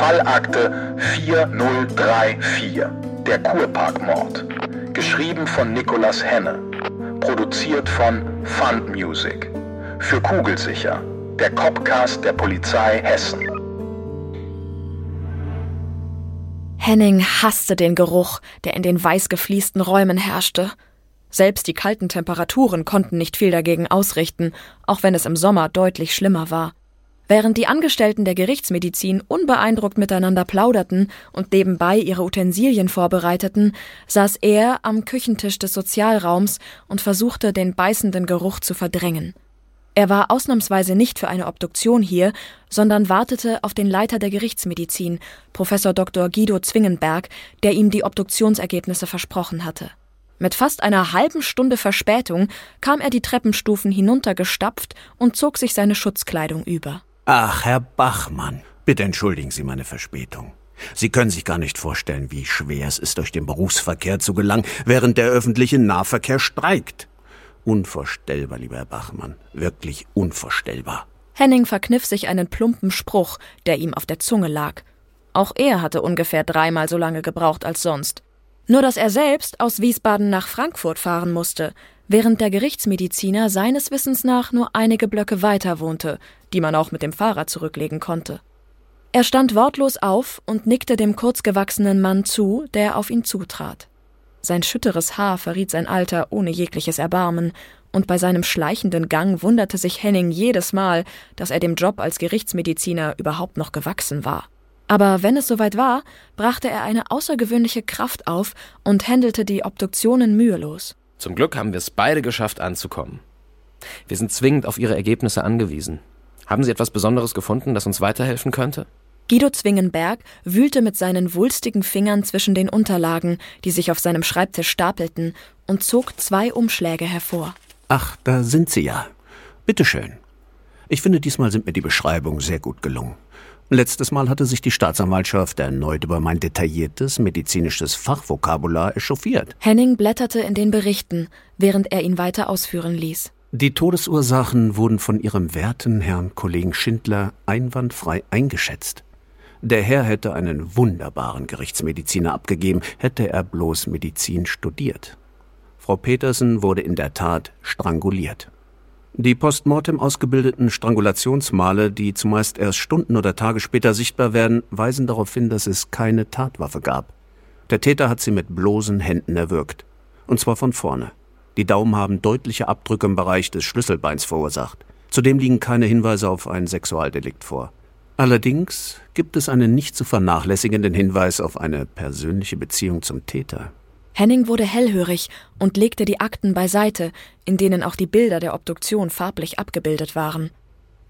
Fallakte 4034, der Kurparkmord. Geschrieben von Nicolas Henne. Produziert von Fund Music. Für Kugelsicher, der Copcast der Polizei Hessen. Henning hasste den Geruch, der in den weiß gefliesten Räumen herrschte. Selbst die kalten Temperaturen konnten nicht viel dagegen ausrichten, auch wenn es im Sommer deutlich schlimmer war. Während die Angestellten der Gerichtsmedizin unbeeindruckt miteinander plauderten und nebenbei ihre Utensilien vorbereiteten, saß er am Küchentisch des Sozialraums und versuchte, den beißenden Geruch zu verdrängen. Er war ausnahmsweise nicht für eine Obduktion hier, sondern wartete auf den Leiter der Gerichtsmedizin, Professor Dr. Guido Zwingenberg, der ihm die Obduktionsergebnisse versprochen hatte. Mit fast einer halben Stunde Verspätung kam er die Treppenstufen hinuntergestapft und zog sich seine Schutzkleidung über. Ach, Herr Bachmann, bitte entschuldigen Sie meine Verspätung. Sie können sich gar nicht vorstellen, wie schwer es ist, durch den Berufsverkehr zu gelangen, während der öffentliche Nahverkehr streikt. Unvorstellbar, lieber Herr Bachmann, wirklich unvorstellbar. Henning verkniff sich einen plumpen Spruch, der ihm auf der Zunge lag. Auch er hatte ungefähr dreimal so lange gebraucht als sonst. Nur dass er selbst aus Wiesbaden nach Frankfurt fahren musste, während der Gerichtsmediziner seines Wissens nach nur einige Blöcke weiter wohnte, die man auch mit dem Fahrrad zurücklegen konnte. Er stand wortlos auf und nickte dem kurzgewachsenen Mann zu, der auf ihn zutrat. Sein schütteres Haar verriet sein Alter ohne jegliches Erbarmen, und bei seinem schleichenden Gang wunderte sich Henning jedes Mal, dass er dem Job als Gerichtsmediziner überhaupt noch gewachsen war. Aber wenn es soweit war, brachte er eine außergewöhnliche Kraft auf und händelte die Obduktionen mühelos. Zum Glück haben wir es beide geschafft anzukommen. Wir sind zwingend auf Ihre Ergebnisse angewiesen. Haben Sie etwas Besonderes gefunden, das uns weiterhelfen könnte? Guido Zwingenberg wühlte mit seinen wulstigen Fingern zwischen den Unterlagen, die sich auf seinem Schreibtisch stapelten, und zog zwei Umschläge hervor. Ach, da sind Sie ja. Bitteschön. Ich finde, diesmal sind mir die Beschreibungen sehr gut gelungen. Letztes Mal hatte sich die Staatsanwaltschaft erneut über mein detailliertes medizinisches Fachvokabular echauffiert. Henning blätterte in den Berichten, während er ihn weiter ausführen ließ. Die Todesursachen wurden von ihrem werten Herrn Kollegen Schindler einwandfrei eingeschätzt. Der Herr hätte einen wunderbaren Gerichtsmediziner abgegeben, hätte er bloß Medizin studiert. Frau Petersen wurde in der Tat stranguliert. Die postmortem ausgebildeten Strangulationsmale, die zumeist erst Stunden oder Tage später sichtbar werden, weisen darauf hin, dass es keine Tatwaffe gab. Der Täter hat sie mit bloßen Händen erwürgt. Und zwar von vorne. Die Daumen haben deutliche Abdrücke im Bereich des Schlüsselbeins verursacht. Zudem liegen keine Hinweise auf ein Sexualdelikt vor. Allerdings gibt es einen nicht zu vernachlässigenden Hinweis auf eine persönliche Beziehung zum Täter. Henning wurde hellhörig und legte die Akten beiseite, in denen auch die Bilder der Obduktion farblich abgebildet waren.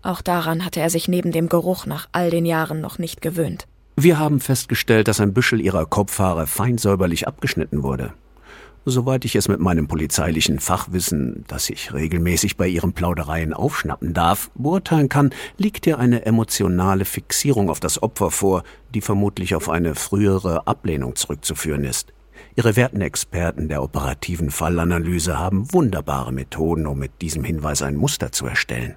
Auch daran hatte er sich neben dem Geruch nach all den Jahren noch nicht gewöhnt. Wir haben festgestellt, dass ein Büschel ihrer Kopfhaare fein säuberlich abgeschnitten wurde. Soweit ich es mit meinem polizeilichen Fachwissen, das ich regelmäßig bei ihren Plaudereien aufschnappen darf, beurteilen kann, liegt hier eine emotionale Fixierung auf das Opfer vor, die vermutlich auf eine frühere Ablehnung zurückzuführen ist. Ihre werten Experten der operativen Fallanalyse haben wunderbare Methoden, um mit diesem Hinweis ein Muster zu erstellen.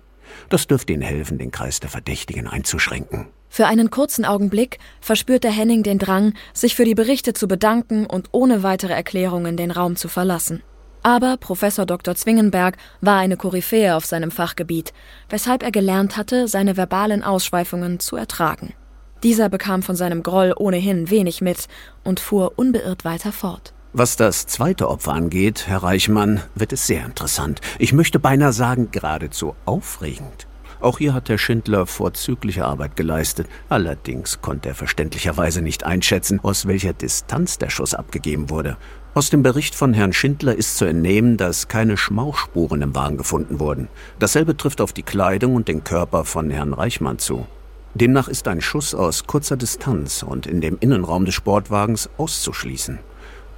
Das dürfte Ihnen helfen, den Kreis der Verdächtigen einzuschränken. Für einen kurzen Augenblick verspürte Henning den Drang, sich für die Berichte zu bedanken und ohne weitere Erklärungen den Raum zu verlassen. Aber Professor Dr. Zwingenberg war eine Koryphäe auf seinem Fachgebiet, weshalb er gelernt hatte, seine verbalen Ausschweifungen zu ertragen. Dieser bekam von seinem Groll ohnehin wenig mit und fuhr unbeirrt weiter fort. Was das zweite Opfer angeht, Herr Reichmann, wird es sehr interessant. Ich möchte beinahe sagen, geradezu aufregend. Auch hier hat Herr Schindler vorzügliche Arbeit geleistet. Allerdings konnte er verständlicherweise nicht einschätzen, aus welcher Distanz der Schuss abgegeben wurde. Aus dem Bericht von Herrn Schindler ist zu entnehmen, dass keine Schmauchspuren im Wagen gefunden wurden. Dasselbe trifft auf die Kleidung und den Körper von Herrn Reichmann zu. Demnach ist ein Schuss aus kurzer Distanz und in dem Innenraum des Sportwagens auszuschließen.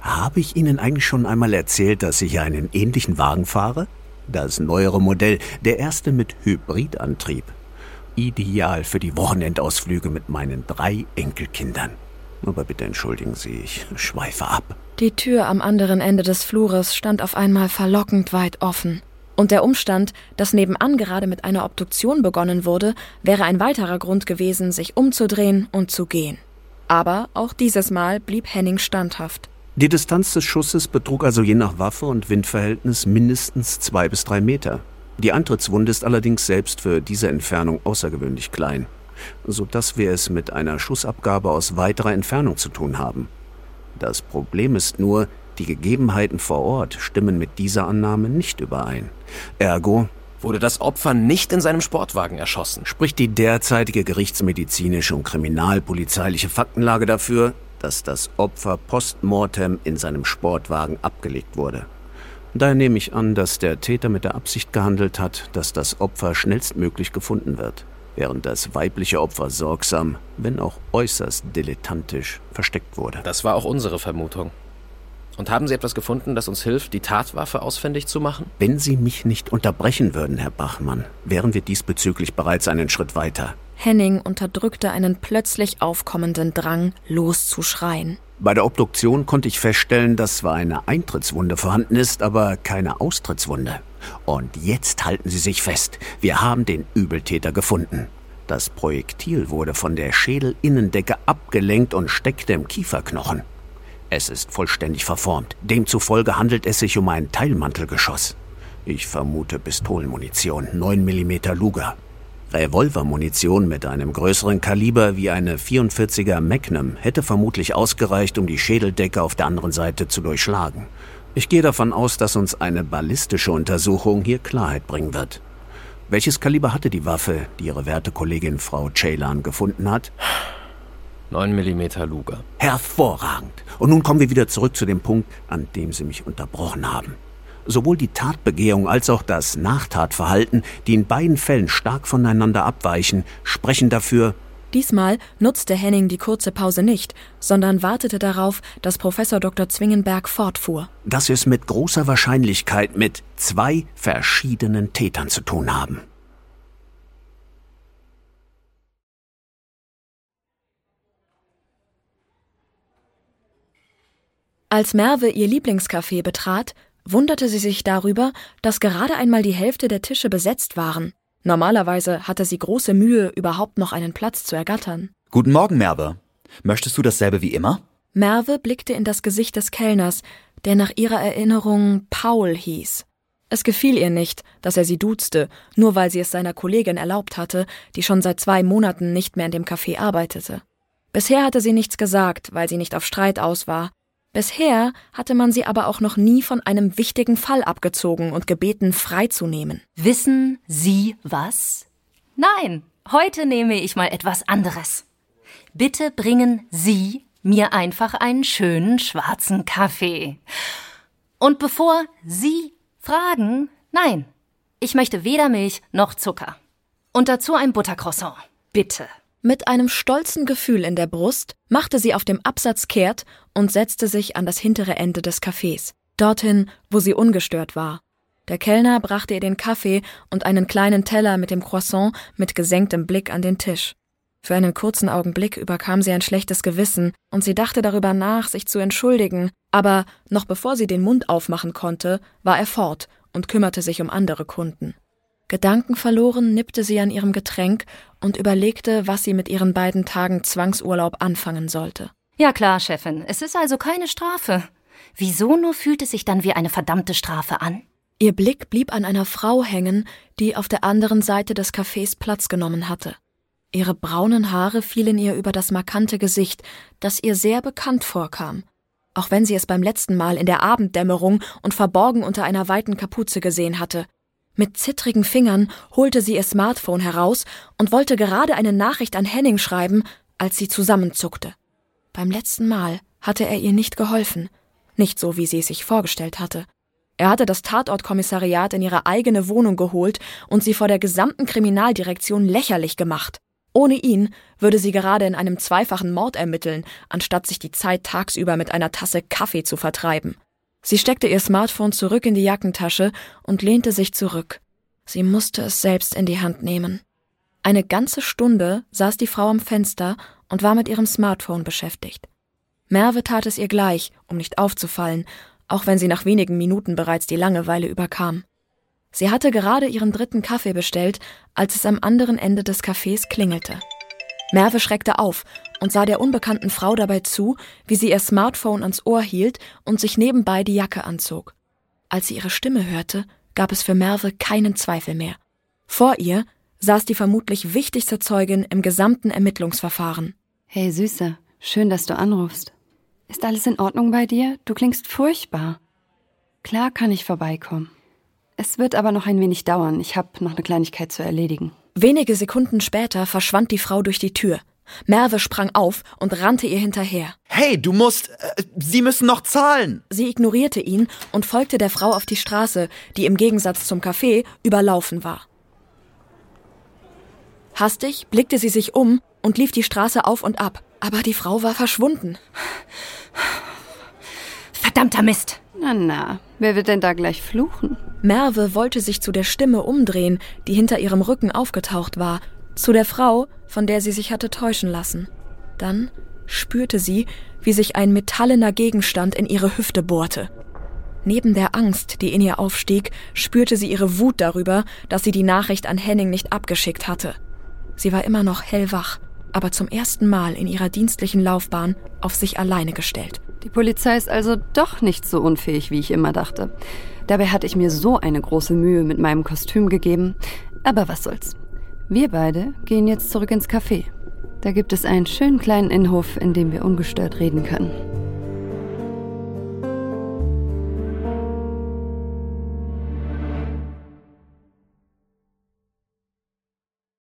Habe ich Ihnen eigentlich schon einmal erzählt, dass ich einen ähnlichen Wagen fahre? Das neuere Modell, der erste mit Hybridantrieb. Ideal für die Wochenendausflüge mit meinen drei Enkelkindern. Aber bitte entschuldigen Sie, ich schweife ab. Die Tür am anderen Ende des Flures stand auf einmal verlockend weit offen. Und der Umstand, dass nebenan gerade mit einer Obduktion begonnen wurde, wäre ein weiterer Grund gewesen, sich umzudrehen und zu gehen. Aber auch dieses Mal blieb Henning standhaft. Die Distanz des Schusses betrug also je nach Waffe und Windverhältnis mindestens zwei bis drei Meter. Die Antrittswunde ist allerdings selbst für diese Entfernung außergewöhnlich klein, so dass wir es mit einer Schussabgabe aus weiterer Entfernung zu tun haben. Das Problem ist nur, die Gegebenheiten vor Ort stimmen mit dieser Annahme nicht überein. Ergo wurde das Opfer nicht in seinem Sportwagen erschossen. Spricht die derzeitige gerichtsmedizinische und kriminalpolizeiliche Faktenlage dafür, dass das Opfer postmortem in seinem Sportwagen abgelegt wurde. Daher nehme ich an, dass der Täter mit der Absicht gehandelt hat, dass das Opfer schnellstmöglich gefunden wird, während das weibliche Opfer sorgsam, wenn auch äußerst dilettantisch, versteckt wurde. Das war auch unsere Vermutung. Und haben Sie etwas gefunden, das uns hilft, die Tatwaffe ausfindig zu machen? Wenn Sie mich nicht unterbrechen würden, Herr Bachmann, wären wir diesbezüglich bereits einen Schritt weiter. Henning unterdrückte einen plötzlich aufkommenden Drang, loszuschreien. Bei der Obduktion konnte ich feststellen, dass zwar eine Eintrittswunde vorhanden ist, aber keine Austrittswunde. Und jetzt halten Sie sich fest, wir haben den Übeltäter gefunden. Das Projektil wurde von der Schädelinnendecke abgelenkt und steckte im Kieferknochen. Es ist vollständig verformt. Demzufolge handelt es sich um ein Teilmantelgeschoss. Ich vermute Pistolenmunition, 9 mm Luger. Revolvermunition mit einem größeren Kaliber wie eine 44er Magnum hätte vermutlich ausgereicht, um die Schädeldecke auf der anderen Seite zu durchschlagen. Ich gehe davon aus, dass uns eine ballistische Untersuchung hier Klarheit bringen wird. Welches Kaliber hatte die Waffe, die Ihre werte Kollegin Frau Ceylan gefunden hat? 9 mm Luger. Hervorragend. Und nun kommen wir wieder zurück zu dem Punkt, an dem Sie mich unterbrochen haben. Sowohl die Tatbegehung als auch das Nachtatverhalten, die in beiden Fällen stark voneinander abweichen, sprechen dafür, Diesmal nutzte Henning die kurze Pause nicht, sondern wartete darauf, dass Professor Dr. Zwingenberg fortfuhr. Dass wir es mit großer Wahrscheinlichkeit mit zwei verschiedenen Tätern zu tun haben. Als Merve ihr Lieblingscafé betrat, wunderte sie sich darüber, dass gerade einmal die Hälfte der Tische besetzt waren. Normalerweise hatte sie große Mühe, überhaupt noch einen Platz zu ergattern. Guten Morgen, Merve. Möchtest du dasselbe wie immer? Merve blickte in das Gesicht des Kellners, der nach ihrer Erinnerung Paul hieß. Es gefiel ihr nicht, dass er sie duzte, nur weil sie es seiner Kollegin erlaubt hatte, die schon seit zwei Monaten nicht mehr in dem Café arbeitete. Bisher hatte sie nichts gesagt, weil sie nicht auf Streit aus war, Bisher hatte man sie aber auch noch nie von einem wichtigen Fall abgezogen und gebeten, freizunehmen. Wissen Sie was? Nein, heute nehme ich mal etwas anderes. Bitte bringen Sie mir einfach einen schönen schwarzen Kaffee. Und bevor Sie fragen, nein, ich möchte weder Milch noch Zucker. Und dazu ein Buttercroissant. Bitte. Mit einem stolzen Gefühl in der Brust machte sie auf dem Absatz kehrt und setzte sich an das hintere Ende des Cafés, dorthin, wo sie ungestört war. Der Kellner brachte ihr den Kaffee und einen kleinen Teller mit dem Croissant mit gesenktem Blick an den Tisch. Für einen kurzen Augenblick überkam sie ein schlechtes Gewissen und sie dachte darüber nach, sich zu entschuldigen, aber noch bevor sie den Mund aufmachen konnte, war er fort und kümmerte sich um andere Kunden. Gedankenverloren nippte sie an ihrem Getränk und überlegte, was sie mit ihren beiden Tagen Zwangsurlaub anfangen sollte. Ja klar, Chefin, es ist also keine Strafe. Wieso nur fühlt es sich dann wie eine verdammte Strafe an? Ihr Blick blieb an einer Frau hängen, die auf der anderen Seite des Cafés Platz genommen hatte. Ihre braunen Haare fielen ihr über das markante Gesicht, das ihr sehr bekannt vorkam, auch wenn sie es beim letzten Mal in der Abenddämmerung und verborgen unter einer weiten Kapuze gesehen hatte. Mit zittrigen Fingern holte sie ihr Smartphone heraus und wollte gerade eine Nachricht an Henning schreiben, als sie zusammenzuckte. Beim letzten Mal hatte er ihr nicht geholfen, nicht so, wie sie es sich vorgestellt hatte. Er hatte das Tatortkommissariat in ihre eigene Wohnung geholt und sie vor der gesamten Kriminaldirektion lächerlich gemacht. Ohne ihn würde sie gerade in einem zweifachen Mord ermitteln, anstatt sich die Zeit tagsüber mit einer Tasse Kaffee zu vertreiben. Sie steckte ihr Smartphone zurück in die Jackentasche und lehnte sich zurück. Sie musste es selbst in die Hand nehmen. Eine ganze Stunde saß die Frau am Fenster und war mit ihrem Smartphone beschäftigt. Merve tat es ihr gleich, um nicht aufzufallen, auch wenn sie nach wenigen Minuten bereits die Langeweile überkam. Sie hatte gerade ihren dritten Kaffee bestellt, als es am anderen Ende des Cafés klingelte. Merve schreckte auf und sah der unbekannten Frau dabei zu, wie sie ihr Smartphone ans Ohr hielt und sich nebenbei die Jacke anzog. Als sie ihre Stimme hörte, gab es für Merve keinen Zweifel mehr. Vor ihr saß die vermutlich wichtigste Zeugin im gesamten Ermittlungsverfahren. Hey Süße, schön, dass du anrufst. Ist alles in Ordnung bei dir? Du klingst furchtbar. Klar kann ich vorbeikommen. Es wird aber noch ein wenig dauern. Ich habe noch eine Kleinigkeit zu erledigen. Wenige Sekunden später verschwand die Frau durch die Tür. Merve sprang auf und rannte ihr hinterher. Hey, du musst. Äh, Sie müssen noch zahlen. Sie ignorierte ihn und folgte der Frau auf die Straße, die im Gegensatz zum Café überlaufen war. Hastig blickte sie sich um und lief die Straße auf und ab, aber die Frau war verschwunden. Verdammter Mist! Na, na, wer wird denn da gleich fluchen? Merve wollte sich zu der Stimme umdrehen, die hinter ihrem Rücken aufgetaucht war, zu der Frau, von der sie sich hatte täuschen lassen. Dann spürte sie, wie sich ein metallener Gegenstand in ihre Hüfte bohrte. Neben der Angst, die in ihr aufstieg, spürte sie ihre Wut darüber, dass sie die Nachricht an Henning nicht abgeschickt hatte. Sie war immer noch hellwach, aber zum ersten Mal in ihrer dienstlichen Laufbahn auf sich alleine gestellt. Die Polizei ist also doch nicht so unfähig, wie ich immer dachte. Dabei hatte ich mir so eine große Mühe mit meinem Kostüm gegeben. Aber was soll's. Wir beide gehen jetzt zurück ins Café. Da gibt es einen schönen kleinen Innenhof, in dem wir ungestört reden können.